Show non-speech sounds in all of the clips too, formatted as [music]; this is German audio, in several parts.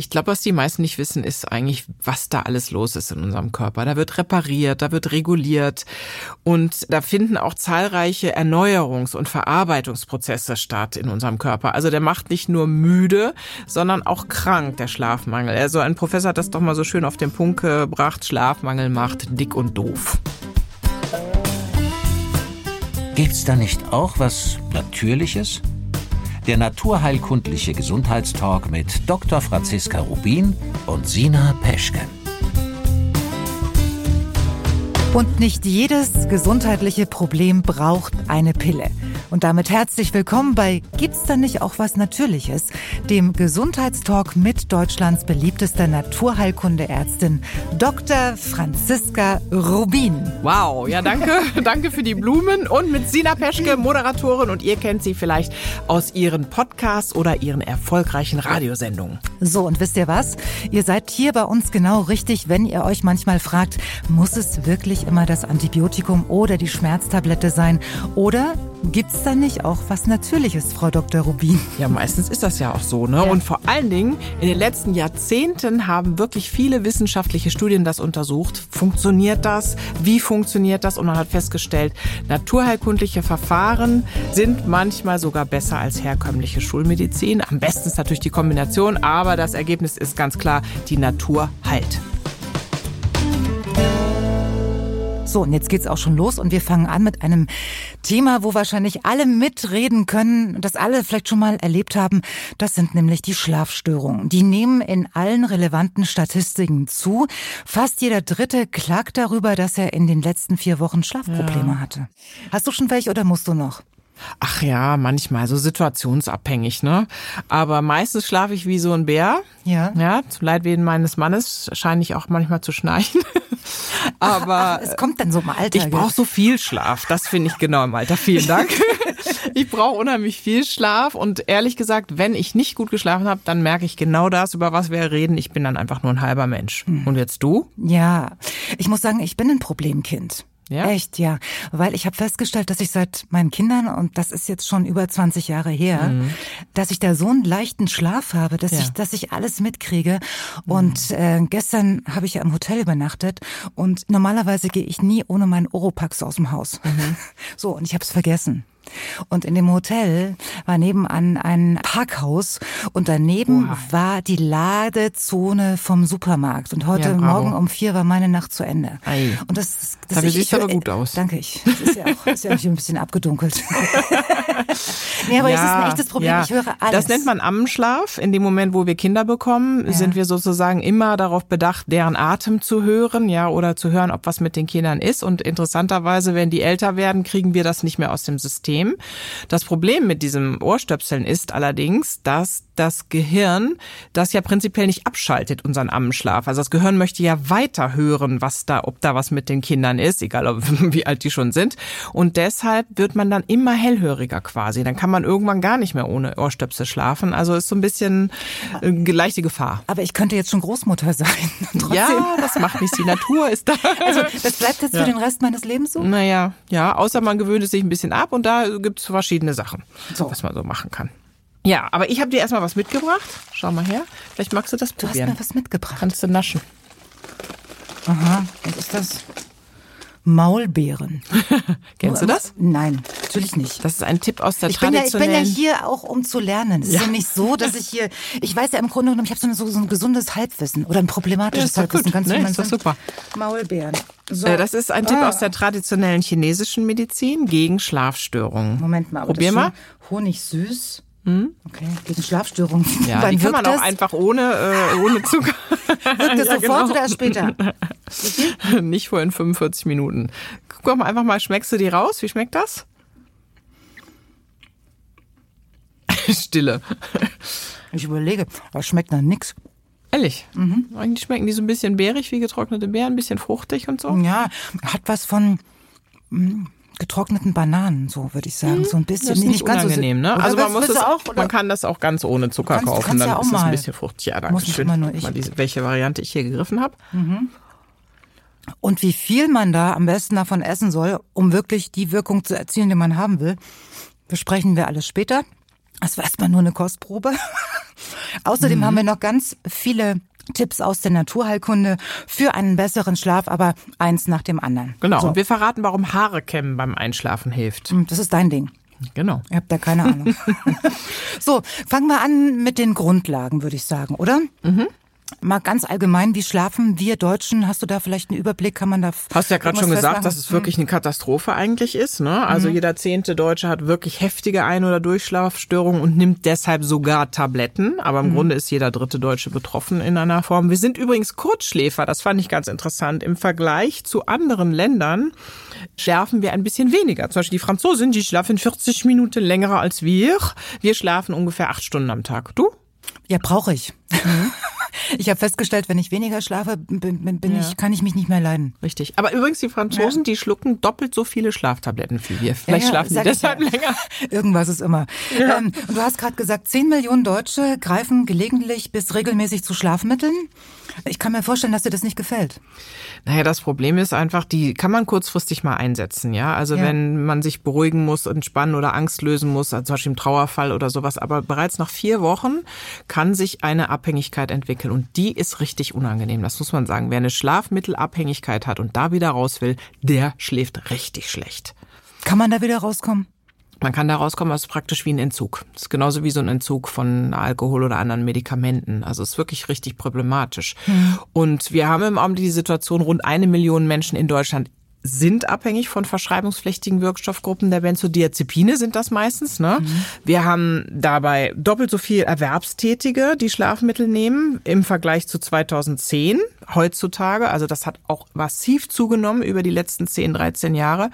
Ich glaube, was die meisten nicht wissen, ist eigentlich, was da alles los ist in unserem Körper. Da wird repariert, da wird reguliert und da finden auch zahlreiche Erneuerungs- und Verarbeitungsprozesse statt in unserem Körper. Also der macht nicht nur müde, sondern auch krank, der Schlafmangel. Also ein Professor hat das doch mal so schön auf den Punkt gebracht, Schlafmangel macht dick und doof. Gibt's da nicht auch was Natürliches? Der naturheilkundliche Gesundheitstalk mit Dr. Franziska Rubin und Sina Peschke. Und nicht jedes gesundheitliche Problem braucht eine Pille. Und damit herzlich willkommen bei Gibt's da nicht auch was Natürliches? Dem Gesundheitstalk mit Deutschlands beliebtester Naturheilkundeärztin Dr. Franziska Rubin. Wow, ja danke, [laughs] danke für die Blumen und mit Sina Peschke, Moderatorin und ihr kennt sie vielleicht aus ihren Podcasts oder ihren erfolgreichen Radiosendungen. So, und wisst ihr was? Ihr seid hier bei uns genau richtig, wenn ihr euch manchmal fragt, muss es wirklich immer das Antibiotikum oder die Schmerztablette sein? Oder gibt's da nicht auch was Natürliches, Frau Dr. Rubin? Ja, meistens ist das ja auch so, ne? Ja. Und vor allen Dingen in den letzten Jahrzehnten haben wirklich viele wissenschaftliche Studien das untersucht. Funktioniert das? Wie funktioniert das? Und man hat festgestellt, naturheilkundliche Verfahren sind manchmal sogar besser als herkömmliche Schulmedizin. Am besten ist natürlich die Kombination, aber das Ergebnis ist ganz klar, die Natur heilt. So, und jetzt geht's auch schon los und wir fangen an mit einem Thema, wo wahrscheinlich alle mitreden können, das alle vielleicht schon mal erlebt haben. Das sind nämlich die Schlafstörungen. Die nehmen in allen relevanten Statistiken zu. Fast jeder Dritte klagt darüber, dass er in den letzten vier Wochen Schlafprobleme hatte. Hast du schon welche oder musst du noch? Ach ja, manchmal so situationsabhängig, ne? Aber meistens schlafe ich wie so ein Bär. Ja. Ja, zum Leidwesen meines Mannes scheine ich auch manchmal zu schnarchen. [laughs] [laughs] Aber Es kommt dann so im Alter. ich brauche so viel Schlaf. Das finde ich genau im Alter. Vielen Dank. [laughs] Ich brauche unheimlich viel Schlaf und ehrlich gesagt, wenn ich nicht gut geschlafen habe, dann merke ich genau das, über was wir reden. Ich bin dann einfach nur ein halber Mensch. Und jetzt du? Ja, ich muss sagen, ich bin ein Problemkind. Ja? Echt, ja. Weil ich habe festgestellt, dass ich seit meinen Kindern, und das ist jetzt schon über 20 Jahre her, dass ich da so einen leichten Schlaf habe, dass Ja. ich, dass ich alles mitkriege. Und äh, gestern habe ich ja im Hotel übernachtet und normalerweise gehe ich nie ohne meinen Oropax aus dem Haus. [laughs] So, und ich habe es vergessen. Und in dem Hotel war nebenan ein Parkhaus und daneben Oha. war die Ladezone vom Supermarkt. Und heute Ja. Morgen um vier war meine Nacht zu Ende. Ei. Und das, das Dafür siehst du aber gut aus. Danke, ich. Das ist ja auch, ist ja auch ein bisschen abgedunkelt. [laughs] nee, aber es ist ein echtes Problem. ja. Ich höre alles. Das nennt man Ammenschlaf. In dem Moment, wo wir Kinder bekommen, Ja. sind wir sozusagen immer darauf bedacht, deren Atem zu hören, ja, oder zu hören, ob was mit den Kindern ist. Und interessanterweise, wenn die älter werden, kriegen wir das nicht mehr aus dem System. Das Problem mit diesem Ohrstöpseln ist allerdings, dass das Gehirn das ja prinzipiell nicht abschaltet, unseren Ammenschlaf. Also das Gehirn möchte ja weiter hören, was da, ob da was mit den Kindern ist, egal ob, [laughs] wie alt die schon sind. Und deshalb wird man dann immer hellhöriger quasi. Dann kann man irgendwann gar nicht mehr ohne Ohrstöpsel schlafen. Also ist so ein bisschen äh, leichte Gefahr. aber ich könnte jetzt schon Großmutter sein. [laughs] Trotzdem. Ja, das macht nichts. Die Natur ist da. Also, das bleibt jetzt für den Rest meines Lebens so? Naja, ja, außer man gewöhnt es sich ein bisschen ab und da gibt's verschiedene Sachen, So. was man so machen kann. Ja, aber ich habe dir erstmal was mitgebracht. Schau mal her. Vielleicht magst du das Du hast probieren. mir was mitgebracht. Kannst du naschen. Aha, was ist das? Maulbeeren. [laughs] Kennst du das? Nein, natürlich nicht. Das ist ein Tipp aus der Ich bin, ja, ich bin ja hier auch, um zu lernen. Es ist Ja. ja nicht so, dass ich hier, ich weiß ja im Grunde genommen, ich habe so, ein- so, so ein gesundes Halbwissen oder ein Ja, problematisches doch Halbwissen. gut. Kannst du Ne, mal ist doch super. Maulbeeren. So. Äh, Das ist ein Tipp Ah. aus der traditionellen chinesischen Medizin gegen Schlafstörungen. Moment mal. Probier das mal. Hm? Honig süß. Okay, gegen Schlafstörungen. Ja, [laughs] Wann die kann man wirkt auch das? einfach ohne, äh, ohne Zucker. [laughs] Wirkt das Ja, sofort genau. oder erst später? [laughs] Nicht vor in 45 Minuten. Guck mal einfach mal, schmeckst du die raus? Wie schmeckt das? [laughs] Stille. Ich überlege, aber schmeckt nach nix. Ehrlich. Mhm. Eigentlich schmecken die so ein bisschen beerig wie getrocknete Beeren, ein bisschen fruchtig und so. Ja, hat was von mm, getrockneten Bananen, so würde ich sagen. So ein bisschen. Mhm. Das ist Nee, nicht ganz so- unangenehm, ne? Oder Also man muss du auch, man kann das auch ganz ohne Zucker Kannst- kaufen, kannst dann ja auch ist es ein bisschen fruchtig. Ja, danke Muss nicht schön. immer nur ich. Mal diese, welche Variante ich hier gegriffen habe. Und wie viel man da am besten davon essen soll, um wirklich die Wirkung zu erzielen, die man haben will, besprechen wir alles später. Das war erstmal nur eine Kostprobe. [laughs] Außerdem mhm. haben wir noch ganz viele Tipps aus der Naturheilkunde für einen besseren Schlaf, aber eins nach dem anderen. Genau. So. Und wir verraten, warum Haare kämmen beim Einschlafen hilft. Hm, das ist dein Ding. Genau. Ihr habt da keine Ahnung. [laughs] so, fangen wir an mit den Grundlagen, würde ich sagen, oder? Mhm. Mal ganz allgemein, wie schlafen wir Deutschen? Hast du da vielleicht einen Überblick? Kann man da Hast ja gerade schon gesagt, dass es wirklich eine Katastrophe eigentlich ist. Ne? Also mhm. jeder zehnte Deutsche hat wirklich heftige Ein- oder Durchschlafstörungen und nimmt deshalb sogar Tabletten. Aber im mhm. Grunde ist jeder dritte Deutsche betroffen in einer Form. Wir sind übrigens Kurzschläfer. Das fand ich ganz interessant. Im Vergleich zu anderen Ländern schlafen wir ein bisschen weniger. Zum Beispiel die Franzosen, die schlafen 40 Minuten länger als wir. Wir schlafen ungefähr acht Stunden am Tag. Du? Ja, brauche ich. Ich habe festgestellt, wenn ich weniger schlafe, bin, bin ja. ich, kann ich mich nicht mehr leiden. Richtig. Aber übrigens, die Franzosen, ja. die schlucken doppelt so viele Schlaftabletten wie wir. Vielleicht ja, schlafen die deshalb länger. [laughs] Irgendwas ist immer. Ähm, du hast gerade gesagt, 10 Millionen Deutsche greifen gelegentlich bis regelmäßig zu Schlafmitteln. Ich kann mir vorstellen, dass dir das nicht gefällt. Naja, das Problem ist einfach, die kann man kurzfristig mal einsetzen, ja. Also ja. wenn man sich beruhigen muss, entspannen oder Angst lösen muss, also zum Beispiel im Trauerfall oder sowas. Aber bereits nach vier Wochen kann sich eine Abhängigkeit entwickeln und die ist richtig unangenehm. Das muss man sagen. Wer eine Schlafmittelabhängigkeit hat und da wieder raus will, der schläft richtig schlecht. Kann man da wieder rauskommen? Man kann da rauskommen, ist praktisch wie ein Entzug. Das ist genauso wie so ein Entzug von Alkohol oder anderen Medikamenten. Also es ist wirklich richtig problematisch. Mhm. Und wir haben im Augenblick die Situation, rund eine Million Menschen in Deutschland sind abhängig von verschreibungspflichtigen Wirkstoffgruppen der Benzodiazepine sind das meistens. Ne? Mhm. Wir haben dabei doppelt so viel Erwerbstätige, die Schlafmittel nehmen im Vergleich zu 2010 heutzutage. Also das hat auch massiv zugenommen über die letzten 10, 13 Jahre.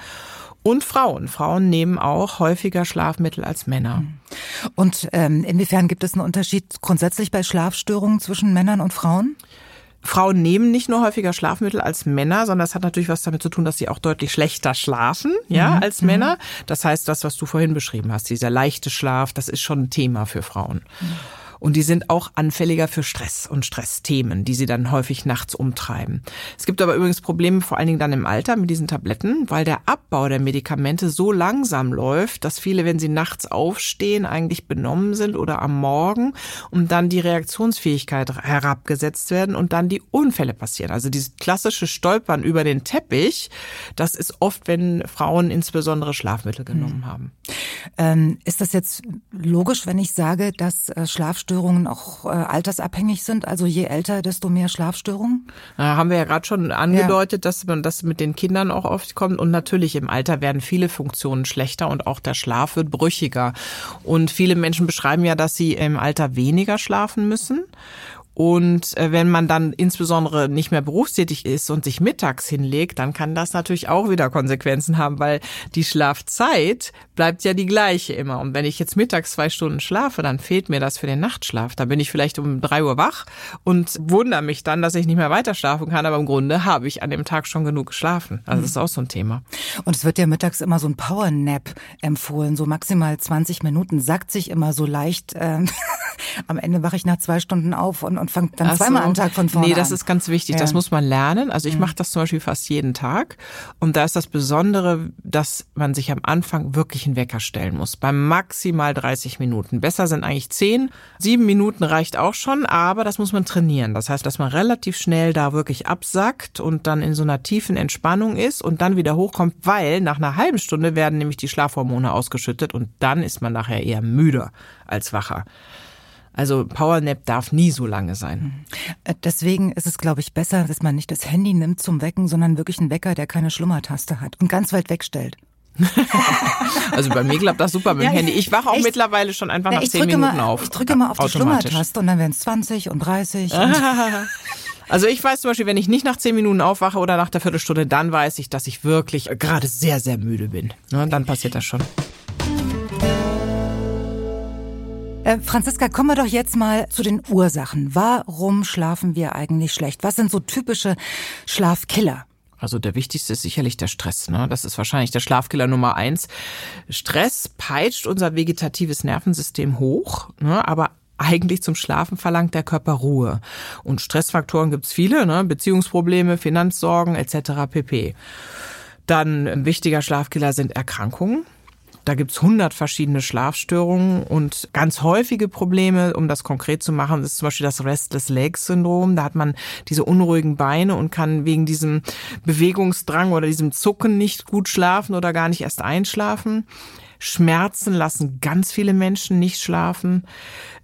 Und Frauen. Frauen nehmen auch häufiger Schlafmittel als Männer. Und ähm, inwiefern gibt es einen Unterschied grundsätzlich bei Schlafstörungen zwischen Männern und Frauen? Frauen nehmen nicht nur häufiger Schlafmittel als Männer, sondern das hat natürlich was damit zu tun, dass sie auch deutlich schlechter schlafen, ja, mhm. als Männer. Das heißt, das, was du vorhin beschrieben hast, dieser leichte Schlaf, das ist schon ein Thema für Frauen. Mhm. Und die sind auch anfälliger für Stress und Stressthemen, die sie dann häufig nachts umtreiben. Es gibt aber übrigens Probleme vor allen Dingen dann im Alter mit diesen Tabletten, weil der Abbau der Medikamente so langsam läuft, dass viele, wenn sie nachts aufstehen, eigentlich benommen sind oder am Morgen und dann die Reaktionsfähigkeit herabgesetzt werden und dann die Unfälle passieren. Also dieses klassische Stolpern über den Teppich, das ist oft, wenn Frauen insbesondere Schlafmittel genommen hm. haben. Ähm, ist das jetzt logisch, wenn ich sage, dass äh, Schlafstörungen Schlafstörungen auch äh, altersabhängig sind? Also je älter, desto mehr Schlafstörungen? Ja, haben wir ja gerade schon angedeutet, ja. dass man das mit den Kindern auch oft kommt. Und natürlich im Alter werden viele Funktionen schlechter und auch der Schlaf wird brüchiger. Und viele Menschen beschreiben ja, dass sie im Alter weniger schlafen müssen. Und äh, wenn man dann insbesondere nicht mehr berufstätig ist und sich mittags hinlegt, dann kann das natürlich auch wieder Konsequenzen haben, weil die Schlafzeit bleibt ja die gleiche immer. Und wenn ich jetzt mittags zwei Stunden schlafe, dann fehlt mir das für den Nachtschlaf. Da bin ich vielleicht um drei Uhr wach und wundere mich dann, dass ich nicht mehr weiter schlafen kann. Aber im Grunde habe ich an dem Tag schon genug geschlafen. Also das ist auch so ein Thema. Und es wird ja mittags immer so ein Powernap empfohlen, so maximal 20 Minuten, sagt sich immer so leicht. Äh, [laughs] am Ende wache ich nach zwei Stunden auf und und fangt dann Ach zweimal so. am Tag von vorne an. Nee, das ist ganz wichtig. Ja. Das muss man lernen. Also ich mhm. mache das zum Beispiel fast jeden Tag. Und da ist das Besondere, dass man sich am Anfang wirklich einen Wecker stellen muss. Bei maximal 30 Minuten. Besser sind eigentlich 10. Sieben Minuten reicht auch schon, aber das muss man trainieren. Das heißt, dass man relativ schnell da wirklich absackt und dann in so einer tiefen Entspannung ist und dann wieder hochkommt, weil nach einer halben Stunde werden nämlich die Schlafhormone ausgeschüttet und dann ist man nachher eher müder als wacher. Also Powernap darf nie so lange sein. Äh, deswegen ist es, glaube ich, besser, dass man nicht das Handy nimmt zum Wecken, sondern wirklich einen Wecker, der keine Schlummertaste hat und ganz weit wegstellt. [laughs] also bei mir klappt das super mit dem ja, Handy. Ich wache auch echt? mittlerweile schon einfach nach zehn Minuten mal, auf. Ich drücke mal auf die Schlummertaste und dann werden es 20 und 30. [laughs] Und also ich weiß zum Beispiel, wenn ich nicht nach zehn Minuten aufwache oder nach der Viertelstunde, dann weiß ich, dass ich wirklich gerade sehr, sehr müde bin. Ja, dann passiert das schon. Äh, Franziska, kommen wir doch jetzt mal zu den Ursachen. Warum schlafen wir eigentlich schlecht? Was sind so typische Schlafkiller? Also der wichtigste ist sicherlich der Stress. Ne? Das ist wahrscheinlich der Schlafkiller Nummer eins. Stress peitscht unser vegetatives Nervensystem hoch, ne? aber eigentlich zum Schlafen verlangt der Körper Ruhe. Und Stressfaktoren gibt's viele, ne? Beziehungsprobleme, Finanzsorgen etc. pp. Dann ein wichtiger Schlafkiller sind Erkrankungen. Da gibt's hundert verschiedene Schlafstörungen und ganz häufige Probleme, um das konkret zu machen, ist zum Beispiel das Restless Legs Syndrom. Da hat man diese unruhigen Beine und kann wegen diesem Bewegungsdrang oder diesem Zucken nicht gut schlafen oder gar nicht erst einschlafen. Schmerzen lassen ganz viele Menschen nicht schlafen.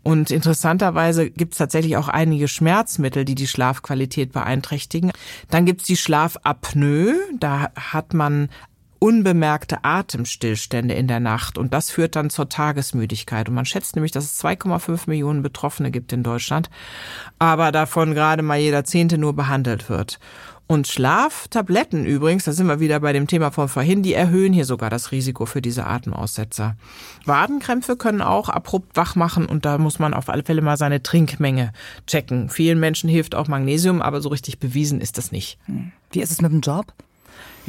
Und interessanterweise gibt es tatsächlich auch einige Schmerzmittel, die die Schlafqualität beeinträchtigen. Dann gibt es die Schlafapnoe. Da hat man unbemerkte Atemstillstände in der Nacht und das führt dann zur Tagesmüdigkeit. Und man schätzt nämlich, dass es 2,5 Millionen Betroffene gibt in Deutschland, aber davon gerade mal jeder Zehnte nur behandelt wird. Und Schlaftabletten übrigens, da sind wir wieder bei dem Thema von vorhin, die erhöhen hier sogar das Risiko für diese Atemaussetzer. Wadenkrämpfe können auch abrupt wach machen und da muss man auf alle Fälle mal seine Trinkmenge checken. Vielen Menschen hilft auch Magnesium, aber so richtig bewiesen ist das nicht. Wie ist es mit dem Job?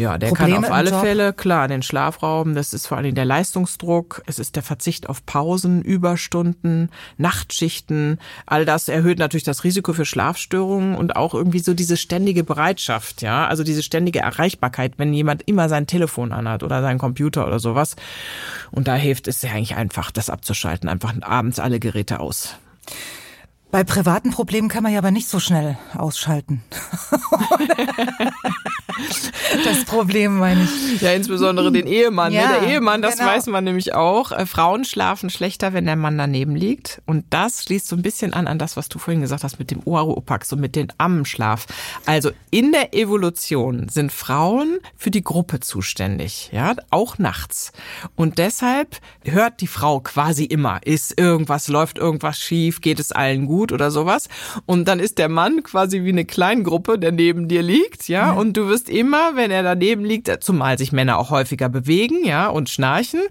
Ja, der Probleme kann auf alle Fälle, klar, den Schlafraum, das ist vor allem der Leistungsdruck, es ist der Verzicht auf Pausen, Überstunden, Nachtschichten, all das erhöht natürlich das Risiko für Schlafstörungen und auch irgendwie so diese ständige Bereitschaft, ja, also diese ständige Erreichbarkeit, wenn jemand immer sein Telefon anhat oder seinen Computer oder sowas. Und da hilft es ja eigentlich einfach, das abzuschalten, einfach abends alle Geräte aus. Bei privaten Problemen kann man ja aber nicht so schnell ausschalten. [laughs] [laughs] das Problem meine ich. Ja, insbesondere den Ehemann. Ja, ne? Der Ehemann, das genau. weiß man nämlich auch. Äh, Frauen schlafen schlechter, wenn der Mann daneben liegt. Und das schließt so ein bisschen an an das, was du vorhin gesagt hast mit dem Oropax und mit dem Ammenschlaf. Also in der Evolution sind Frauen für die Gruppe zuständig, ja, auch nachts. Und deshalb hört die Frau quasi immer, ist irgendwas, läuft irgendwas schief, geht es allen gut gut oder sowas. Und dann ist der Mann quasi wie eine Kleingruppe, der neben dir liegt, ja. ja. Und du wirst immer, wenn er daneben liegt, zumal sich Männer auch häufiger bewegen, ja, und schnarchen,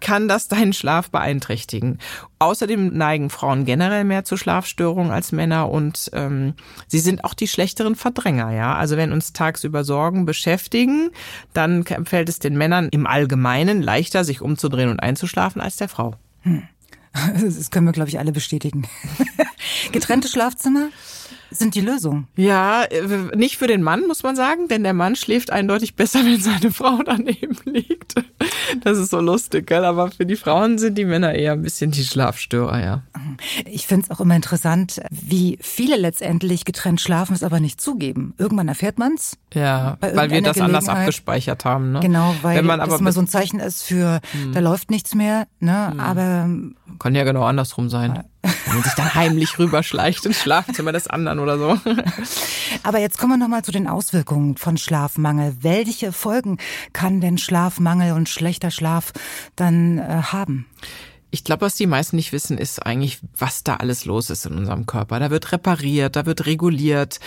kann das deinen Schlaf beeinträchtigen. Außerdem neigen Frauen generell mehr zu Schlafstörungen als Männer und ähm, sie sind auch die schlechteren Verdränger, ja. Also wenn uns tagsüber Sorgen beschäftigen, dann fällt es den Männern im Allgemeinen leichter, sich umzudrehen und einzuschlafen als der Frau. Hm. [laughs] Das können wir, glaube ich, alle bestätigen. [laughs] Getrennte Schlafzimmer? Sind die Lösung. Ja, äh, nicht für den Mann, muss man sagen, denn der Mann schläft eindeutig besser, wenn seine Frau daneben [laughs] liegt. Das ist so lustig, gell? aber für die Frauen sind die Männer eher ein bisschen die Schlafstörer, ja. Ich finde es auch immer interessant, wie viele letztendlich getrennt schlafen, es aber nicht zugeben. Irgendwann erfährt man es. Ja, weil wir das anders abgespeichert haben. Ne? Genau, weil Wenn man aber das immer so ein Zeichen ist für, hm. da läuft nichts mehr, ne? Hm. aber... Kann ja genau andersrum sein. Wenn man sich dann heimlich rüberschleicht ins Schlafzimmer des anderen oder so. [laughs] Aber jetzt kommen wir nochmal zu den Auswirkungen von Schlafmangel. Welche Folgen kann denn Schlafmangel und schlechter Schlaf dann äh, haben? Ich glaube, was die meisten nicht wissen, ist eigentlich, was da alles los ist in unserem Körper. Da wird repariert, da wird reguliert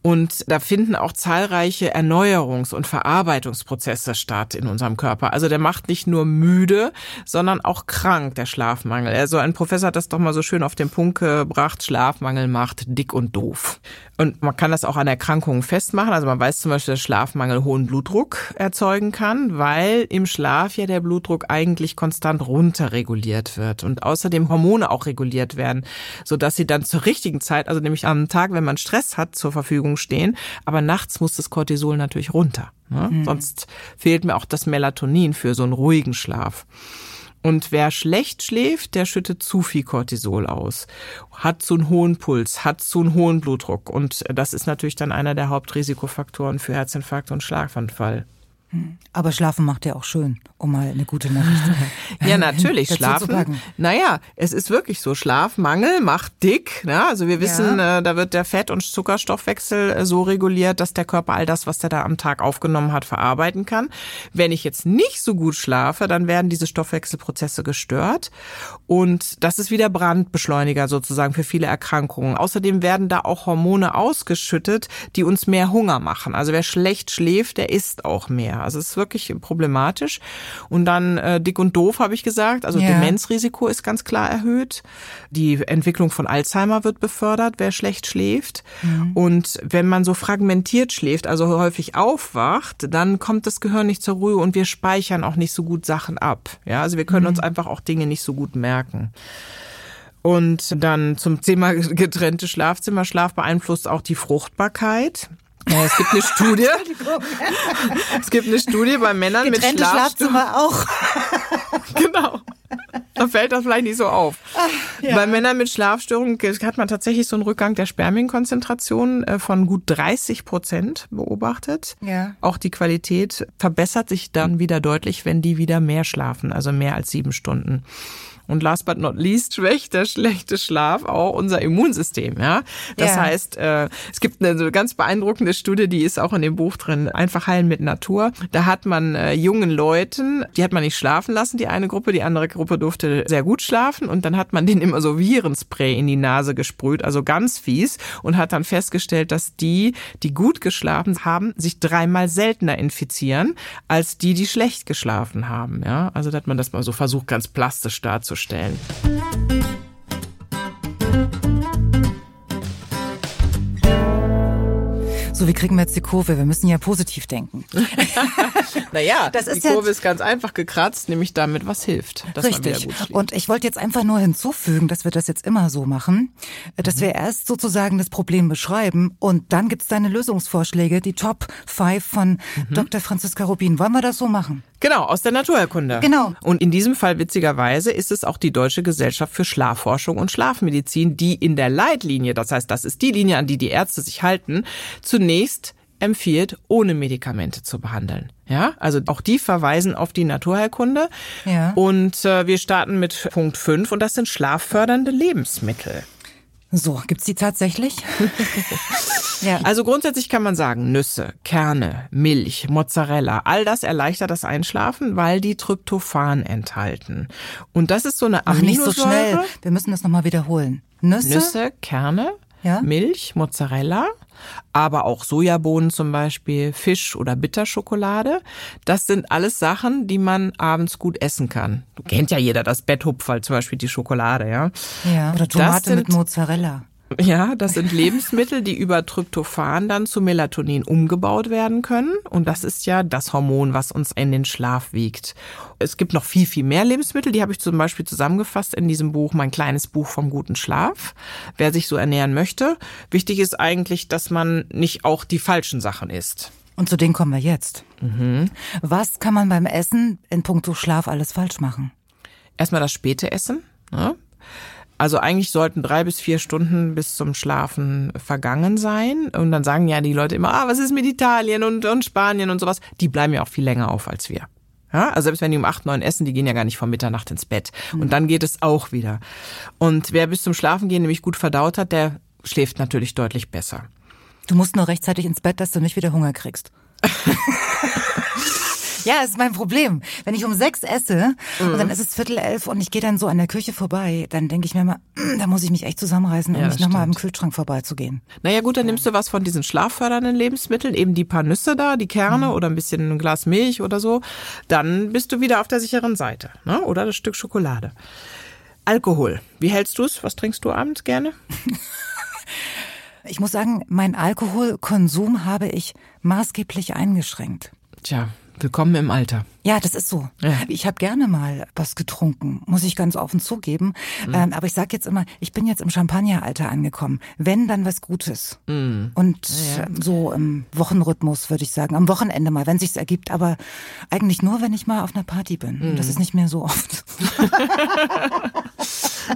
und da finden auch zahlreiche Erneuerungs- und Verarbeitungsprozesse statt in unserem Körper. Also der macht nicht nur müde, sondern auch krank, der Schlafmangel. Also ein Professor hat das doch mal so schön auf den Punkt gebracht, Schlafmangel macht dick und doof. Und man kann das auch an Erkrankungen festmachen. Also man weiß zum Beispiel, dass Schlafmangel hohen Blutdruck erzeugen kann, weil im Schlaf ja der Blutdruck eigentlich konstant runterreguliert wird und außerdem Hormone auch reguliert werden, so dass sie dann zur richtigen Zeit, also nämlich am Tag, wenn man Stress hat, zur Verfügung stehen. Aber nachts muss das Cortisol natürlich runter. Ne? Mhm. Sonst fehlt mir auch das Melatonin für so einen ruhigen Schlaf. Und wer schlecht schläft, der schüttet zu viel Cortisol aus, hat zu einen hohen Puls, hat zu einen hohen Blutdruck. Und das ist natürlich dann einer der Hauptrisikofaktoren für Herzinfarkt und Schlaganfall. Aber schlafen macht ja auch schön, um mal eine gute Nachricht [laughs] Ja, natürlich, [laughs] schlafen. Naja, es ist wirklich so. Schlafmangel macht dick. Ne? Also wir wissen, ja. äh, da wird der Fett- und Zuckerstoffwechsel äh, so reguliert, dass der Körper all das, was der da am Tag aufgenommen hat, verarbeiten kann. Wenn ich jetzt nicht so gut schlafe, dann werden diese Stoffwechselprozesse gestört. Und das ist wieder Brandbeschleuniger sozusagen für viele Erkrankungen. Außerdem werden da auch Hormone ausgeschüttet, die uns mehr Hunger machen. Also wer schlecht schläft, der isst auch mehr. Also es ist wirklich problematisch. Und dann äh, dick und doof, habe ich gesagt. Also ja. Demenzrisiko ist ganz klar erhöht. Die Entwicklung von Alzheimer wird befördert, wer schlecht schläft. Mhm. Und wenn man so fragmentiert schläft, also häufig aufwacht, dann kommt das Gehirn nicht zur Ruhe und wir speichern auch nicht so gut Sachen ab. Ja, also wir können mhm. uns einfach auch Dinge nicht so gut merken. Und dann zum Thema [laughs] getrennte Schlafzimmer. Schlaf beeinflusst auch die Fruchtbarkeit. Ja, es gibt eine Studie. es gibt eine Studie bei Männern Getrennte mit Schlafzimmer auch. [laughs] genau. Da fällt das vielleicht nicht so auf. ja. Bei Männern mit Schlafstörungen hat man tatsächlich so einen Rückgang der Spermienkonzentration äh, von gut 30 Prozent beobachtet. Ja. Auch die Qualität verbessert sich dann wieder deutlich, wenn die wieder mehr schlafen, also mehr als sieben Stunden. Und last but not least schwächt der schlechte Schlaf auch unser Immunsystem. Ja, das ja. heißt, äh, es gibt eine ganz beeindruckende Studie, die ist auch in dem Buch drin. Einfach heilen mit Natur. Da hat man äh, jungen Leuten, die hat man nicht schlafen lassen, die eine Gruppe, die andere Gruppe durfte sehr gut schlafen und dann hat man denen immer so Virenspray in die Nase gesprüht, also ganz fies und hat dann festgestellt, dass die, die gut geschlafen haben, sich dreimal seltener infizieren als die, die schlecht geschlafen haben. Ja, also da hat man das mal so versucht, ganz plastisch darzustellen vorzustellen. So, wie kriegen wir jetzt die Kurve? Wir müssen ja positiv denken. [laughs] [laughs] naja, das die Kurve ist ganz einfach gekratzt, nämlich damit, was hilft. Richtig. Und ich wollte jetzt einfach nur hinzufügen, dass wir das jetzt immer so machen, dass mhm. wir erst sozusagen das Problem beschreiben und dann gibt's deine Lösungsvorschläge, die Top 5 von mhm. Dr. Franziska Rubin. Wollen wir das so machen? Genau, aus der Naturherkunde. Genau. Und in diesem Fall witzigerweise ist es auch die Deutsche Gesellschaft für Schlafforschung und Schlafmedizin, die in der Leitlinie, das heißt, das ist die Linie, an die die Ärzte sich halten, zunächst empfiehlt, ohne Medikamente zu behandeln. Ja, also auch die verweisen auf die Naturheilkunde. Ja. Und äh, wir starten mit Punkt 5 und das sind schlaffördernde Lebensmittel. So, gibt's die tatsächlich? [laughs] ja. Also grundsätzlich kann man sagen, Nüsse, Kerne, Milch, Mozzarella, all das erleichtert das Einschlafen, weil die Tryptophan enthalten. Und das ist so eine Aminosäure. Ach, nicht so schnell. Wir müssen das nochmal wiederholen. Nüsse, Nüsse Kerne, ja? Milch, Mozzarella, aber auch Sojabohnen zum Beispiel, Fisch oder Bitterschokolade. Das sind alles Sachen, die man abends gut essen kann. Du kennt ja jeder das Betthupferl, zum Beispiel die Schokolade, ja. Ja, oder Tomate mit Mozzarella. Ja, das sind Lebensmittel, die über Tryptophan dann zu Melatonin umgebaut werden können. Und das ist ja das Hormon, was uns in den Schlaf wiegt. Es gibt noch viel, viel mehr Lebensmittel. Die habe ich zum Beispiel zusammengefasst in diesem Buch, mein kleines Buch vom guten Schlaf. Wer sich so ernähren möchte. Wichtig ist eigentlich, dass man nicht auch die falschen Sachen isst. Und zu denen kommen wir jetzt. Mhm. Was kann man beim Essen in puncto Schlaf alles falsch machen? Erstmal das späte Essen. Ne? Also eigentlich sollten drei bis vier Stunden bis zum Schlafen vergangen sein. Und dann sagen ja die Leute immer, ah, was ist mit Italien und, und Spanien und sowas. Die bleiben ja auch viel länger auf als wir. Ja, also selbst wenn die um acht, neun essen, die gehen ja gar nicht vor Mitternacht ins Bett. Und dann geht es auch wieder. Und wer bis zum Schlafen gehen nämlich gut verdaut hat, der schläft natürlich deutlich besser. Du musst nur rechtzeitig ins Bett, dass du nicht wieder Hunger kriegst. [laughs] Ja, ist mein Problem. Wenn ich um sechs esse mhm. und dann ist es Viertel elf und ich gehe dann so an der Küche vorbei, dann denke ich mir immer, da muss ich mich echt zusammenreißen, um ja, nicht nochmal am Kühlschrank vorbeizugehen. Naja gut, dann nimmst du was von diesen schlaffördernden Lebensmitteln, eben die paar Nüsse da, die Kerne mhm. oder ein bisschen ein Glas Milch oder so. Dann bist du wieder auf der sicheren Seite. Ne? Oder das Stück Schokolade. Alkohol. Wie hältst du es? Was trinkst du abends gerne? [laughs] Ich muss sagen, mein Alkoholkonsum habe ich maßgeblich eingeschränkt. Tja, Willkommen im Alter. Ja, das ist so. Ja. Ich habe gerne mal was getrunken, muss ich ganz offen zugeben. Mhm. Ähm, aber ich sage jetzt immer, ich bin jetzt im Champagneralter angekommen. Wenn, dann was Gutes. Mhm. Und ja, so im Wochenrhythmus, würde ich sagen. Am Wochenende mal, wenn sich's ergibt. Aber eigentlich nur, wenn ich mal auf einer Party bin. Mhm. Das ist nicht mehr so oft. [laughs]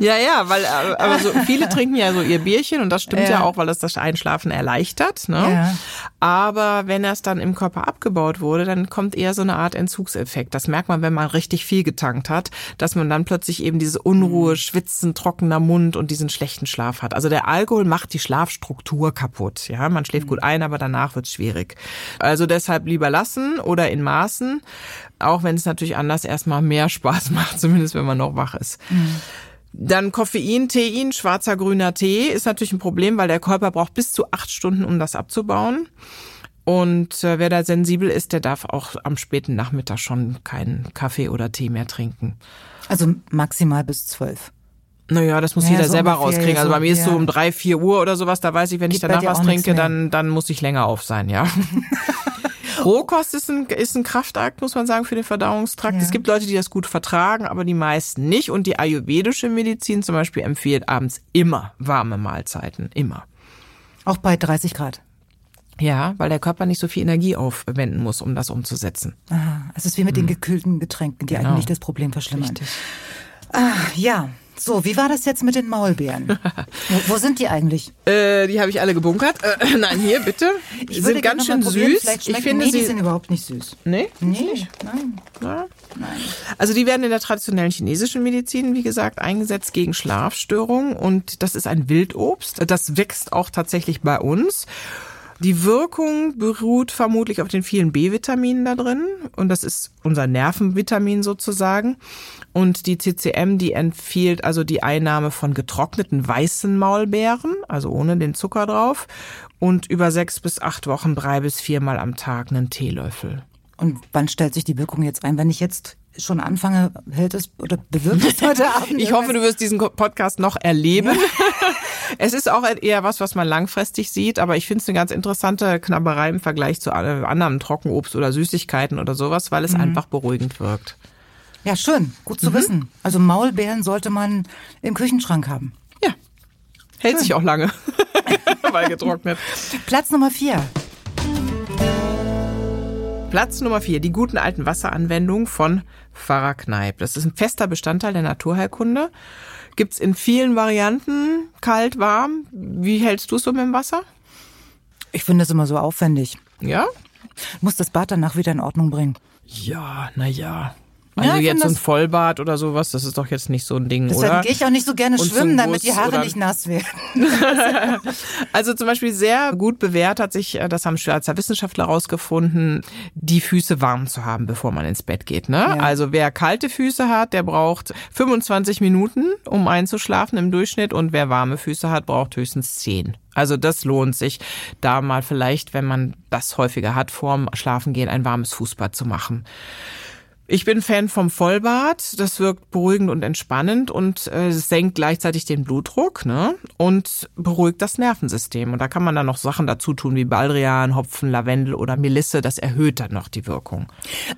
ja, ja, weil äh, aber so viele trinken ja so ihr Bierchen und das stimmt ja, ja auch, weil das das Einschlafen erleichtert. Ne? Aber wenn das dann im Körper abgebaut wurde, dann kommt eher so eine Art Entzugseffekt. Das merkt man, wenn man richtig viel getankt hat, dass man dann plötzlich eben diese Unruhe, mhm. Schwitzen, trockener Mund und diesen schlechten Schlaf hat. Also der Alkohol macht die Schlafstruktur kaputt. Ja, man schläft gut ein, aber danach wird es schwierig. Also deshalb lieber lassen oder in Maßen, auch wenn es natürlich anders erstmal mehr Spaß [laughs] macht, zumindest wenn man noch wach ist. Mhm. Dann Koffein, Tein, schwarzer, grüner Tee ist natürlich ein Problem, weil der Körper braucht bis zu acht Stunden, um das abzubauen. Und äh, wer da sensibel ist, der darf auch am späten Nachmittag schon keinen Kaffee oder Tee mehr trinken. Also maximal bis zwölf. Naja, das muss ja, jeder so selber rauskriegen. Also bei mir ist so um drei, vier Uhr oder sowas, da weiß ich, wenn Geht ich danach was trinke, dann, dann muss ich länger auf sein, ja. [laughs] Rohkost ist ein, ist ein Kraftakt, muss man sagen, für den Verdauungstrakt. Ja. Es gibt Leute, die das gut vertragen, aber die meisten nicht. Und die ayurvedische Medizin zum Beispiel empfiehlt abends immer warme Mahlzeiten. Immer. Auch bei 30 Grad. Ja, weil der Körper nicht so viel Energie aufwenden muss, um das umzusetzen. Aha, es ist wie mit den gekühlten Getränken, die Genau. eigentlich das Problem verschlimmern. Richtig. Ah, ja. So, wie war das jetzt mit den Maulbeeren? [laughs] wo, wo sind die eigentlich? Äh, die habe ich alle gebunkert. Äh, [laughs] nein, hier bitte. Die würde sind gerne ganz schön süß. Ich finde nee, die sie. sind überhaupt nicht süß. Nee? Nee, nein. Ja. Also die werden in der traditionellen chinesischen Medizin, wie gesagt, eingesetzt gegen Schlafstörungen und das ist ein Wildobst. Das wächst auch tatsächlich bei uns. Die Wirkung beruht vermutlich auf den vielen B-Vitaminen da drin und das ist unser Nervenvitamin sozusagen. Und die CCM, die empfiehlt also die Einnahme von getrockneten weißen Maulbeeren, also ohne den Zucker drauf, und über sechs bis acht Wochen drei bis viermal am Tag einen Teelöffel. Und wann stellt sich die Wirkung jetzt ein? Wenn ich jetzt schon anfange, hält es oder bewirkt es heute [laughs] Abend? Ich hoffe, du wirst diesen Podcast noch erleben. [laughs] Es ist auch eher was, was man langfristig sieht, aber ich finde es eine ganz interessante Knabberei im Vergleich zu äh, anderem Trockenobst oder Süßigkeiten oder sowas, weil es einfach beruhigend wirkt. Ja, schön. Gut zu wissen. Also Maulbeeren sollte man im Küchenschrank haben. Ja. Hält sich auch lange, [laughs] weil getrocknet. Platz Nummer vier. Platz Nummer vier, die guten alten Wasseranwendungen von Pfarrer Kneip. Das ist ein fester Bestandteil der Naturheilkunde. Gibt's in vielen Varianten, kalt, warm. Wie hältst du es so mit dem Wasser? Ich finde es immer so aufwendig. Ja? Muss das Bad danach wieder in Ordnung bringen. Ja, na ja. Ja, Also ich jetzt so ein Vollbad oder sowas, das ist doch jetzt nicht so ein Ding, Deswegen oder? gehe ich auch nicht so gerne Und schwimmen, damit die Bus Haare oder- nicht nass werden. [laughs] Also zum Beispiel sehr gut bewährt hat sich, äh, das haben Schweizer Wissenschaftler rausgefunden, die Füße warm zu haben, bevor man ins Bett geht. Ne? Ja. Also wer kalte Füße hat, der braucht 25 Minuten, um einzuschlafen im Durchschnitt und wer warme Füße hat, braucht höchstens 10. Also das lohnt sich, da mal vielleicht, wenn man das häufiger hat, vorm Schlafengehen ein warmes Fußbad zu machen. Ich bin Fan vom Vollbad. Das wirkt beruhigend und entspannend und äh, senkt gleichzeitig den Blutdruck ne? und beruhigt das Nervensystem. Und da kann man dann noch Sachen dazu tun wie Baldrian, Hopfen, Lavendel oder Melisse. Das erhöht dann noch die Wirkung.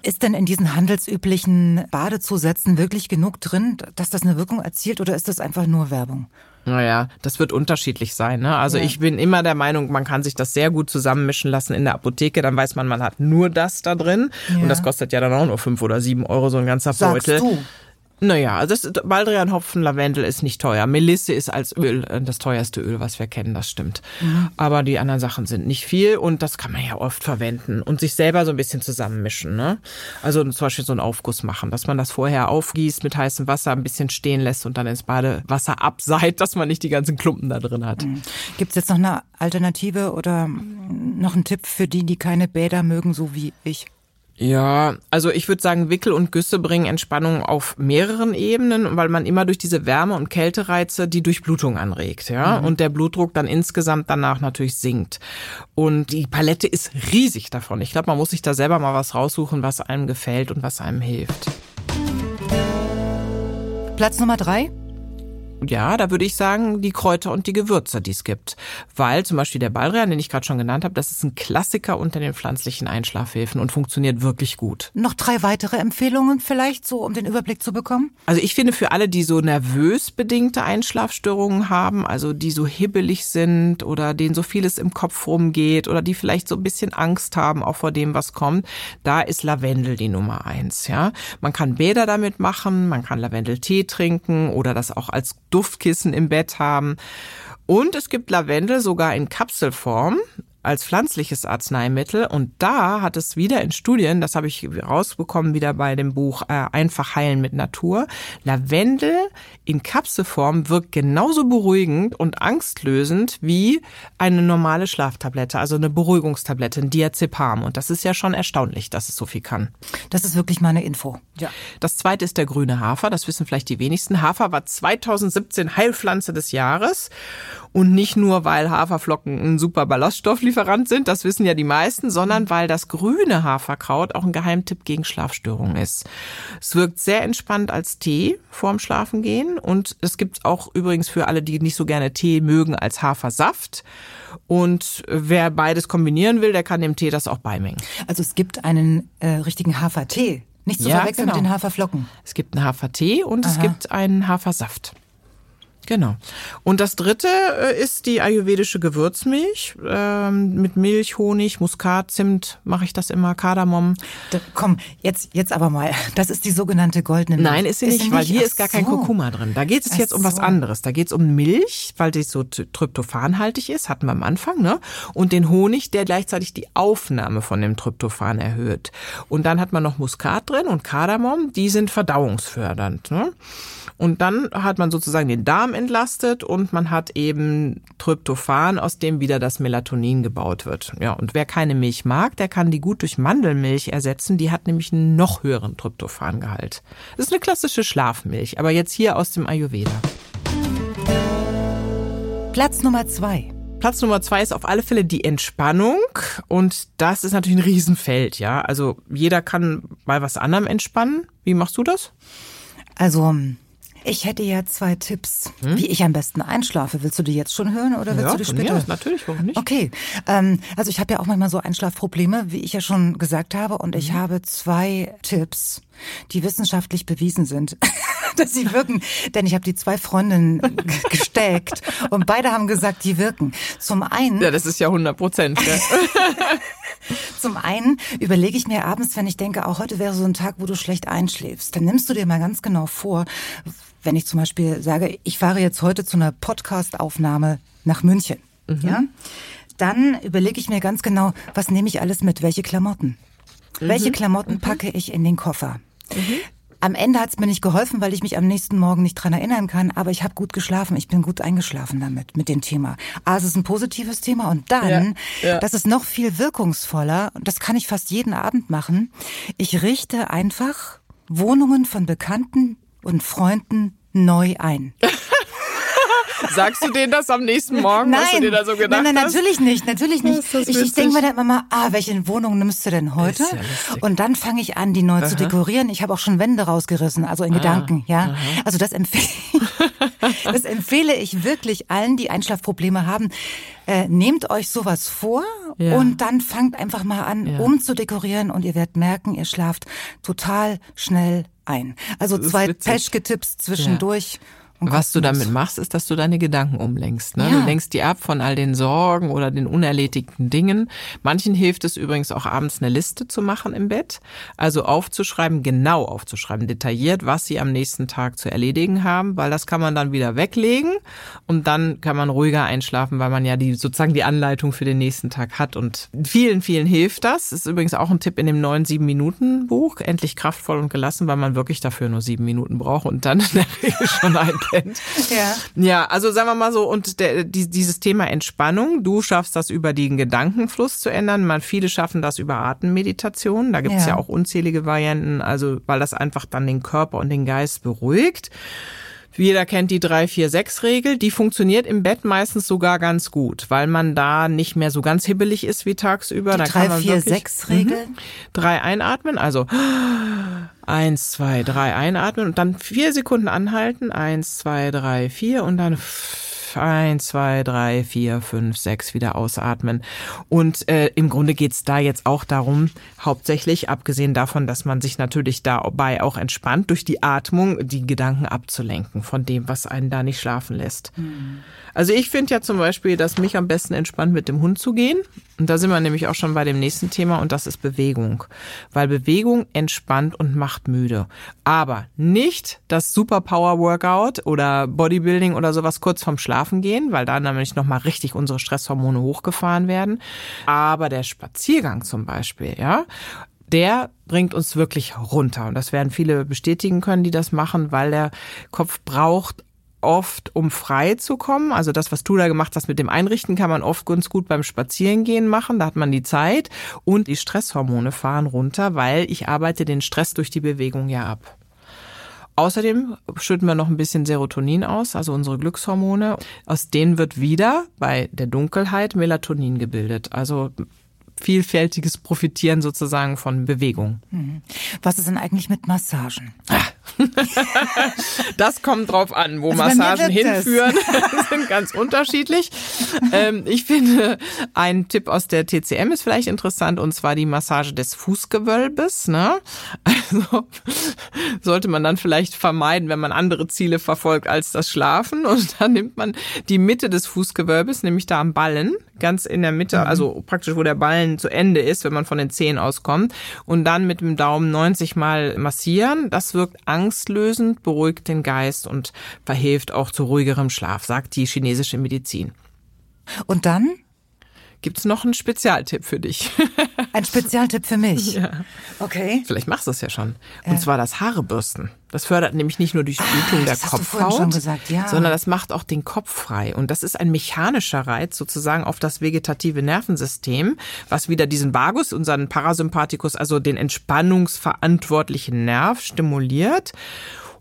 Ist denn in diesen handelsüblichen Badezusätzen wirklich genug drin, dass das eine Wirkung erzielt oder ist das einfach nur Werbung? Naja, das wird unterschiedlich sein. Ne? Also Ja. ich bin immer der Meinung, man kann sich das sehr gut zusammenmischen lassen in der Apotheke. Dann weiß man, man hat nur das da drin. Ja. Und das kostet ja dann auch nur fünf oder sieben Euro, so ein ganzer Sagst Beutel. du? Naja, also das Baldrian, Hopfen, Lavendel ist nicht teuer. Melisse ist als Öl äh, das teuerste Öl, was wir kennen, das stimmt. Aber die anderen Sachen sind nicht viel und das kann man ja oft verwenden und sich selber so ein bisschen zusammenmischen. Ne? Also zum Beispiel so einen Aufguss machen, dass man das vorher aufgießt mit heißem Wasser, ein bisschen stehen lässt und dann ins Badewasser abseit, dass man nicht die ganzen Klumpen da drin hat. Gibt es jetzt noch eine Alternative oder noch einen Tipp für die, die keine Bäder mögen, so wie ich? Ja, also ich würde sagen, Wickel und Güsse bringen Entspannung auf mehreren Ebenen, weil man immer durch diese Wärme- und Kältereize die Durchblutung anregt, ja, und der Blutdruck dann insgesamt danach natürlich sinkt. Und die Palette ist riesig davon. Ich glaube, man muss sich da selber mal was raussuchen, was einem gefällt und was einem hilft. Platz Nummer drei? Ja, da würde ich sagen, die Kräuter und die Gewürze, die es gibt. Weil zum Beispiel der Baldrian, den ich gerade schon genannt habe, das ist ein Klassiker unter den pflanzlichen Einschlafhilfen und funktioniert wirklich gut. Noch drei weitere Empfehlungen vielleicht, so um den Überblick zu bekommen? Also ich finde für alle, die so nervös bedingte Einschlafstörungen haben, also die so hibbelig sind oder denen so vieles im Kopf rumgeht oder die vielleicht so ein bisschen Angst haben auch vor dem, was kommt, da ist Lavendel die Nummer eins. Ja, man kann Bäder damit machen, man kann Lavendeltee trinken oder das auch als Duftkissen im Bett haben. Und es gibt Lavendel sogar in Kapselform als pflanzliches Arzneimittel und da hat es wieder in Studien, das habe ich rausbekommen wieder bei dem Buch äh, Einfach heilen mit Natur, Lavendel in Kapselform wirkt genauso beruhigend und angstlösend wie eine normale Schlaftablette, also eine Beruhigungstablette, ein Diazepam und das ist ja schon erstaunlich, dass es so viel kann. Das ist wirklich meine Info. Ja. Das zweite ist der grüne Hafer. Das wissen vielleicht die wenigsten. Hafer war 2017 Heilpflanze des Jahres. Und nicht nur, weil Haferflocken ein super Ballaststofflieferant sind, das wissen ja die meisten, sondern weil das grüne Haferkraut auch ein Geheimtipp gegen Schlafstörungen ist. Es wirkt sehr entspannt als Tee vorm Schlafengehen. Und es gibt auch übrigens für alle, die nicht so gerne Tee mögen, als Hafersaft. Und wer beides kombinieren will, der kann dem Tee das auch beimengen. Also es gibt einen äh, richtigen Hafertee. Nicht zu Ja, verwechseln genau. mit den Haferflocken. Es gibt einen Hafertee und es Aha. gibt einen Hafersaft. Genau. Und das dritte äh, ist die ayurvedische Gewürzmilch ähm, mit Milch, Honig, Muskat, Zimt mache ich das immer, Kardamom. Da, komm, jetzt jetzt aber mal. Das ist die sogenannte goldene Milch. Nein, ist sie nicht, weil hier Ach ist gar kein Kurkuma drin. Da geht es Ach jetzt um was anderes. Da geht es um Milch, weil die so tryptophanhaltig ist, hatten wir am Anfang, ne? Und den Honig, der gleichzeitig die Aufnahme von dem Tryptophan erhöht. Und dann hat man noch Muskat drin und Kardamom, die sind verdauungsfördernd. Ne? Und dann hat man sozusagen den Darm entlastet und man hat eben Tryptophan, aus dem wieder das Melatonin gebaut wird. Ja, und wer keine Milch mag, der kann die gut durch Mandelmilch ersetzen. Die hat nämlich einen noch höheren Tryptophangehalt. Das ist eine klassische Schlafmilch, aber jetzt hier aus dem Ayurveda. Platz Nummer zwei. Platz Nummer zwei ist auf alle Fälle die Entspannung. Und das ist natürlich ein Riesenfeld, ja. Also jeder kann bei was anderem entspannen. Wie machst du das? Also ich hätte ja zwei Tipps, hm? wie ich am besten einschlafe. Willst du die jetzt schon hören oder willst ja, du die später? Ja, natürlich, warum nicht? Okay, ähm, also ich habe ja auch manchmal so Einschlafprobleme, wie ich ja schon gesagt habe, und ich mhm. habe zwei Tipps, die wissenschaftlich bewiesen sind, [laughs] dass sie wirken. Denn ich habe die zwei Freundinnen [laughs] gesteckt und beide haben gesagt, die wirken. Zum einen. Ja, das ist ja 100 Prozent. [laughs] Zum einen überlege ich mir abends, wenn ich denke, auch heute wäre so ein Tag, wo du schlecht einschläfst, dann nimmst du dir mal ganz genau vor, wenn ich zum Beispiel sage, ich fahre jetzt heute zu einer Podcast-Aufnahme nach München, mhm. ja, dann überlege ich mir ganz genau, was nehme ich alles mit, welche Klamotten. Mhm. Welche Klamotten mhm. packe ich in den Koffer? Mhm. Am Ende hat es mir nicht geholfen, weil ich mich am nächsten Morgen nicht dran erinnern kann, aber ich habe gut geschlafen, ich bin gut eingeschlafen damit, mit dem Thema. Ah, es ist ein positives Thema und dann, ja, ja. das ist noch viel wirkungsvoller und das kann ich fast jeden Abend machen. Ich richte einfach Wohnungen von Bekannten und Freunden neu ein. [laughs] Sagst du denen das am nächsten Morgen, nein, was du dir da so gedacht nein, nein, natürlich nicht, natürlich nicht. Ich, ich denke mir dann immer, ah, welche Wohnung nimmst du denn heute? Ja und dann fange ich an, die neu Aha. zu dekorieren. Ich habe auch schon Wände rausgerissen, also in ah. Gedanken, ja. Aha. Also das empfehle, [laughs] das empfehle ich wirklich allen, die Einschlafprobleme haben. Äh, nehmt euch sowas vor ja. und dann fangt einfach mal an, ja. umzudekorieren und ihr werdet merken, ihr schlaft total schnell ein. Also zwei Peschke-Tipps zwischendurch. Ja. Was du damit machst, ist, dass du deine Gedanken umlenkst. Ne? Ja. Du lenkst die ab von all den Sorgen oder den unerledigten Dingen. Manchen hilft es übrigens auch abends eine Liste zu machen im Bett. Also aufzuschreiben, genau aufzuschreiben, detailliert, was sie am nächsten Tag zu erledigen haben, weil das kann man dann wieder weglegen und dann kann man ruhiger einschlafen, weil man ja die sozusagen die Anleitung für den nächsten Tag hat. Und vielen, vielen hilft das. ist übrigens auch ein Tipp in dem neuen sieben Minuten Buch, endlich kraftvoll und gelassen, weil man wirklich dafür nur sieben Minuten braucht und dann [laughs] in der Regel schon ein kennt. Ja. Ja, also sagen wir mal so, und der, die, dieses Thema Entspannung, du schaffst das über den Gedankenfluss zu ändern. Man, viele schaffen das über Atemmeditation. Da gibt es ja. ja auch unzählige Varianten, also weil das einfach dann den Körper und den Geist beruhigt. Jeder kennt die 3-4-6-Regel. Die funktioniert im Bett meistens sogar ganz gut, weil man da nicht mehr so ganz hibbelig ist wie tagsüber. Die 3-4-6-Regel? Mhm, drei einatmen, also eins, zwei, drei einatmen und dann vier Sekunden anhalten. Eins, zwei, drei, vier und dann eins, zwei, drei, vier, fünf, sechs wieder ausatmen. Und äh, im Grunde geht's da jetzt auch darum, hauptsächlich, abgesehen davon, dass man sich natürlich dabei auch entspannt, durch die Atmung die Gedanken abzulenken von dem, was einen da nicht schlafen lässt. Mhm. Also ich finde ja zum Beispiel, dass mich am besten entspannt mit dem Hund zu gehen. Und da sind wir nämlich auch schon bei dem nächsten Thema und das ist Bewegung. Weil Bewegung entspannt und macht müde. Aber nicht das Superpower Workout oder Bodybuilding oder sowas kurz vorm Schlafen gehen, weil da nämlich nochmal richtig unsere Stresshormone hochgefahren werden. Aber der Spaziergang zum Beispiel, ja, der bringt uns wirklich runter. Und das werden viele bestätigen können, die das machen, weil der Kopf braucht oft, um frei zu kommen. Also das, was du da gemacht hast mit dem Einrichten, kann man oft ganz gut beim Spazierengehen machen. Da hat man die Zeit und die Stresshormone fahren runter, weil ich arbeite den Stress durch die Bewegung ja ab. Außerdem schütten wir noch ein bisschen Serotonin aus, also unsere Glückshormone. Aus denen wird wieder bei der Dunkelheit Melatonin gebildet. Also vielfältiges Profitieren sozusagen von Bewegung. Mhm. Was ist denn eigentlich mit Massagen? Ah, [laughs] das kommt drauf an, wo also Massagen hinführen, [laughs] sind ganz unterschiedlich. Ähm, ich finde, ein Tipp aus der TCM ist vielleicht interessant, und zwar die Massage des Fußgewölbes. Ne? Also [laughs] sollte man dann vielleicht vermeiden, wenn man andere Ziele verfolgt als das Schlafen. Und dann nimmt man die Mitte des Fußgewölbes, nämlich da am Ballen, ganz in der Mitte, mhm. also praktisch wo der Ballen zu Ende ist, wenn man von den Zehen auskommt. Und dann mit dem Daumen 90 Mal massieren. Das wirkt angstlösend, beruhigt den Geist und verhilft auch zu ruhigerem Schlaf, sagt die chinesische Medizin. Und dann? Gibt's noch einen Spezialtipp für dich? [laughs] Ein Spezialtipp für mich? Ja. Okay. Vielleicht machst du es ja schon. Und ja. zwar das Haarebürsten. Das fördert nämlich nicht nur die Durchblutung ah, der Kopfhaut, gesagt, ja. sondern das macht auch den Kopf frei. Und das ist ein mechanischer Reiz sozusagen auf das vegetative Nervensystem, was wieder diesen Vagus, unseren Parasympathikus, also den entspannungsverantwortlichen Nerv stimuliert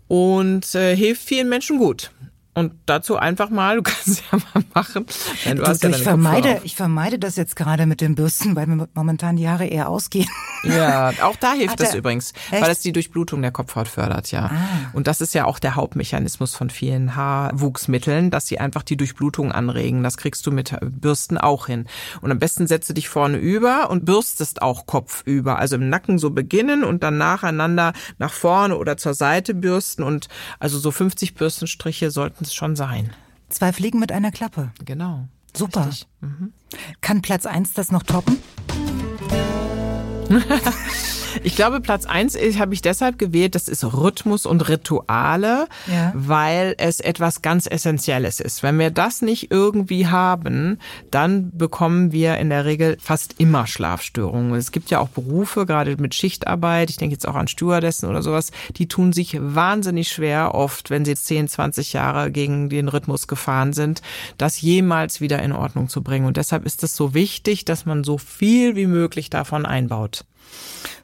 und äh, hilft vielen Menschen gut. Und dazu einfach mal, [laughs] du kannst ja mal machen. Nein, du, du, hast ja ich, vermeide, ich vermeide das jetzt gerade mit den Bürsten, weil mir momentan die Haare eher ausgehen. Ja, [laughs] auch da hilft es übrigens, echt? weil es die Durchblutung der Kopfhaut fördert, ja. Ah. Und das ist ja auch der Hauptmechanismus von vielen Haarwuchsmitteln, dass sie einfach die Durchblutung anregen. Das kriegst du mit Bürsten auch hin. Und am besten setzt du dich vorne über und bürstest auch kopfüber. Also im Nacken so beginnen und dann nacheinander nach vorne oder zur Seite bürsten. Und also so 50 Bürstenstriche sollten es schon sein. Zwei Fliegen mit einer Klappe. Genau. Super. Mhm. Kann Platz eins das noch toppen? [laughs] Ich glaube, Platz eins habe ich deshalb gewählt, das ist Rhythmus und Rituale, ja. weil es etwas ganz Essentielles ist. Wenn wir das nicht irgendwie haben, dann bekommen wir in der Regel fast immer Schlafstörungen. Es gibt ja auch Berufe, gerade mit Schichtarbeit, ich denke jetzt auch an Stewardessen oder sowas, die tun sich wahnsinnig schwer oft, wenn sie 10, 20 Jahre gegen den Rhythmus gefahren sind, das jemals wieder in Ordnung zu bringen. Und deshalb ist es so wichtig, dass man so viel wie möglich davon einbaut.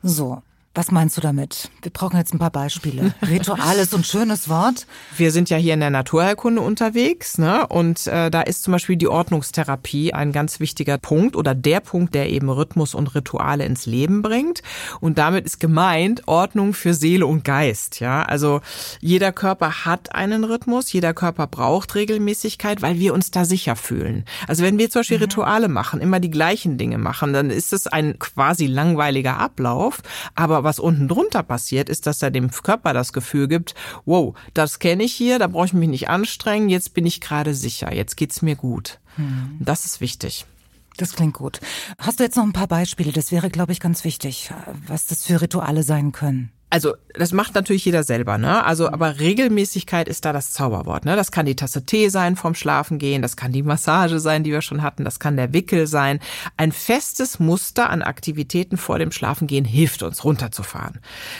So, was meinst du damit? Wir brauchen jetzt ein paar Beispiele. [laughs] Ritual ist ein schönes Wort. Wir sind ja hier in der Naturheilkunde unterwegs, ne? Und äh, da ist zum Beispiel die Ordnungstherapie ein ganz wichtiger Punkt oder der Punkt, der eben Rhythmus und Rituale ins Leben bringt. Und damit ist gemeint Ordnung für Seele und Geist. Ja, also jeder Körper hat einen Rhythmus, jeder Körper braucht Regelmäßigkeit, weil wir uns da sicher fühlen. Also wenn wir zum Beispiel mhm. Rituale machen, immer die gleichen Dinge machen, dann ist es ein quasi langweiliger Ablauf, aber was unten drunter passiert, ist, dass er dem Körper das Gefühl gibt, wow, das kenne ich hier, da brauche ich mich nicht anstrengen, jetzt bin ich gerade sicher, jetzt geht's mir gut. Hm. Das ist wichtig. Das klingt gut. Hast du jetzt noch ein paar Beispiele? Das wäre, glaube ich, ganz wichtig, was das für Rituale sein können also das macht natürlich jeder selber, ne? Also mhm. aber Regelmäßigkeit ist da das Zauberwort, ne? Das kann die Tasse Tee sein vom Schlafen gehen, das kann die Massage sein, die wir schon hatten, das kann der Wickel sein. Ein festes Muster an Aktivitäten vor dem Schlafengehen hilft uns runterzufahren.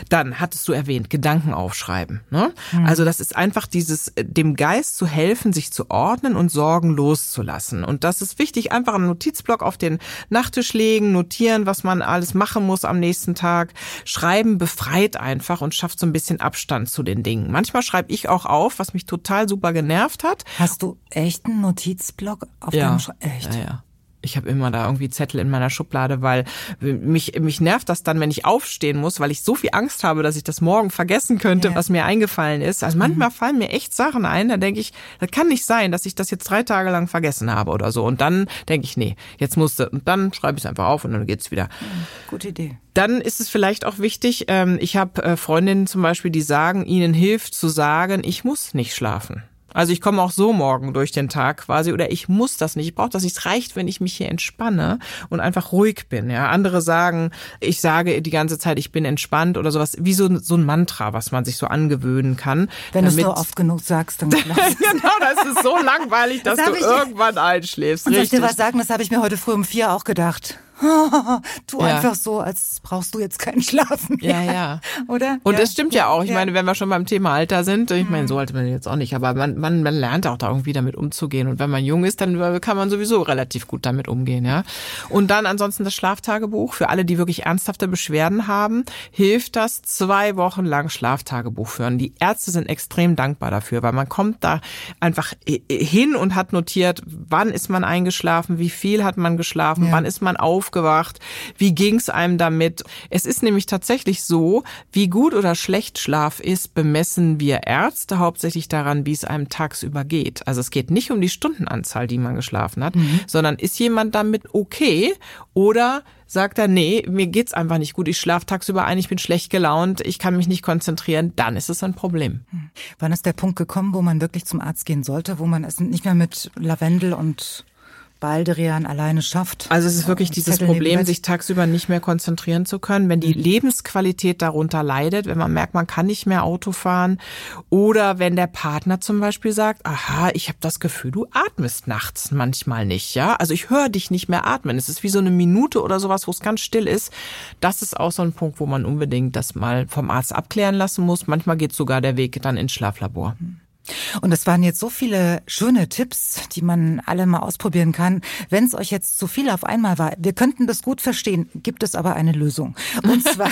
Dann hattest du erwähnt, Gedanken aufschreiben, ne? Mhm. Also das ist einfach dieses äh, dem Geist zu helfen, sich zu ordnen und Sorgen loszulassen. Und das ist wichtig, einfach einen Notizblock auf den Nachttisch legen, notieren, was man alles machen muss am nächsten Tag. Schreiben befreit einfach und schafft so ein bisschen Abstand zu den Dingen. Manchmal schreibe ich auch auf, was mich total super genervt hat. Hast du echt einen Notizblock auf ja. deinem Sch Echt? Ja, ja ich habe immer da irgendwie Zettel in meiner Schublade, weil mich, mich nervt das dann, wenn ich aufstehen muss, weil ich so viel Angst habe, dass ich das morgen vergessen könnte, ja. was mir eingefallen ist. Also manchmal mhm. fallen mir echt Sachen ein, da denke ich, das kann nicht sein, dass ich das jetzt drei Tage lang vergessen habe oder so. Und dann denke ich, nee, jetzt musste, und dann schreibe ich es einfach auf und dann geht's wieder. Gute Idee. Dann ist es vielleicht auch wichtig, ähm, ich habe äh, Freundinnen zum Beispiel, die sagen, ihnen hilft zu sagen, ich muss nicht schlafen. Also ich komme auch so morgen durch den Tag quasi oder ich muss das nicht. Ich brauche das nicht. Es reicht, wenn ich mich hier entspanne und einfach ruhig bin. Ja, andere sagen, ich sage die ganze Zeit, ich bin entspannt oder sowas, wie so, so ein Mantra, was man sich so angewöhnen kann. Wenn du es so oft genug sagst, dann [laughs] genau, das ist so langweilig, dass das du irgendwann einschläfst. Und soll ich dir was sagen? Das habe ich mir heute früh um vier auch gedacht. [laughs] tu ja. einfach so, als brauchst du jetzt keinen Schlaf mehr. Ja, ja. Oder? Und ja. das stimmt ja auch. Ich ja. meine, wenn wir schon beim Thema Alter sind, ich meine, so alt man jetzt auch nicht, aber man, man, man lernt auch da irgendwie damit umzugehen. Und wenn man jung ist, dann kann man sowieso relativ gut damit umgehen, ja. Und dann ansonsten das Schlaftagebuch. Für alle, die wirklich ernsthafte Beschwerden haben, hilft das zwei Wochen lang Schlaftagebuch führen. Die Ärzte sind extrem dankbar dafür, weil man kommt da einfach hin und hat notiert, wann ist man eingeschlafen, wie viel hat man geschlafen, wann ist man auf aufgewacht? Wie ging's einem damit? Es ist nämlich tatsächlich so, wie gut oder schlecht Schlaf ist, bemessen wir Ärzte hauptsächlich daran, wie es einem tagsüber geht. Also es geht nicht um die Stundenanzahl, die man geschlafen hat, mhm. sondern ist jemand damit okay oder sagt er, nee, mir geht's einfach nicht gut, ich schlafe tagsüber ein, ich bin schlecht gelaunt, ich kann mich nicht konzentrieren, dann ist es ein Problem. Hm. Wann ist der Punkt gekommen, wo man wirklich zum Arzt gehen sollte, wo man es nicht mehr mit Lavendel und Baldrian alleine schafft. Also es ist wirklich dieses Zettel Problem, sich tagsüber nicht mehr konzentrieren zu können, wenn die mhm. Lebensqualität darunter leidet, wenn man merkt, man kann nicht mehr Auto fahren oder wenn der Partner zum Beispiel sagt, aha, ich habe das Gefühl, du atmest nachts manchmal nicht, ja, also ich höre dich nicht mehr atmen. Es ist wie so eine Minute oder sowas, wo es ganz still ist. Das ist auch so ein Punkt, wo man unbedingt das mal vom Arzt abklären lassen muss. Manchmal geht sogar der Weg dann ins Schlaflabor. Mhm. Und es waren jetzt so viele schöne Tipps, die man alle mal ausprobieren kann. Wenn es euch jetzt zu viel auf einmal war, wir könnten das gut verstehen, gibt es aber eine Lösung. Und [laughs] zwar,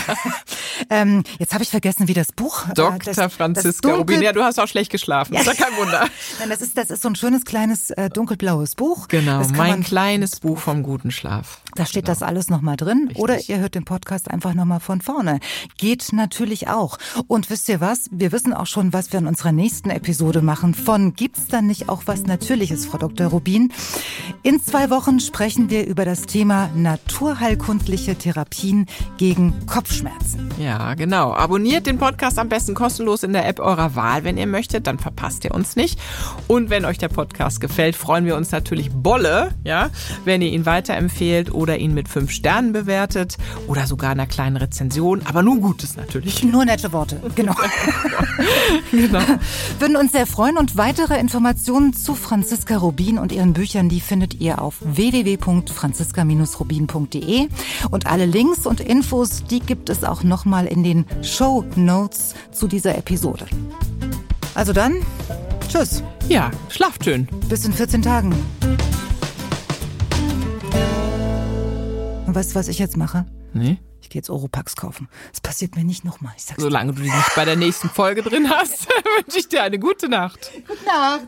ähm, jetzt habe ich vergessen, wie das Buch. Äh, Dr. Das, Franziska das Rubin. Ja, du hast auch schlecht geschlafen. Ja. Ist ja kein Wunder. [laughs] Nein, das ist, das ist so ein schönes kleines äh, dunkelblaues Buch. Genau, mein kleines Buch vom guten Schlaf. Da steht genau. das alles nochmal drin. Richtig. Oder ihr hört den Podcast einfach nochmal von vorne. Geht natürlich auch. Und wisst ihr was? Wir wissen auch schon, was wir in unserer nächsten Episode machen. Von gibt's dann nicht auch was Natürliches, Frau Dr. Rubin? In zwei Wochen sprechen wir über das Thema naturheilkundliche Therapien gegen Kopfschmerzen. Ja, genau. Abonniert den Podcast am besten kostenlos in der App eurer Wahl, wenn ihr möchtet. Dann verpasst ihr uns nicht. Und wenn euch der Podcast gefällt, freuen wir uns natürlich Bolle, ja, wenn ihr ihn weiterempfehlt oder oder ihn mit fünf Sternen bewertet oder sogar einer kleinen Rezension, aber nur Gutes natürlich. Nur nette Worte, genau. [laughs] genau. Würden uns sehr freuen und weitere Informationen zu Franziska Rubin und ihren Büchern, die findet ihr auf www.franziska-rubin.de und alle Links und Infos, die gibt es auch nochmal in den Show Notes zu dieser Episode. Also dann, tschüss. Ja, schlaft schön. Bis in 14 Tagen. Weißt du, was ich jetzt mache? Nee. Ich gehe jetzt Oropax kaufen. Das passiert mir nicht nochmal. Solange du die nicht bei der nächsten Folge drin hast, [laughs] wünsche ich dir eine gute Nacht. Gute Nacht.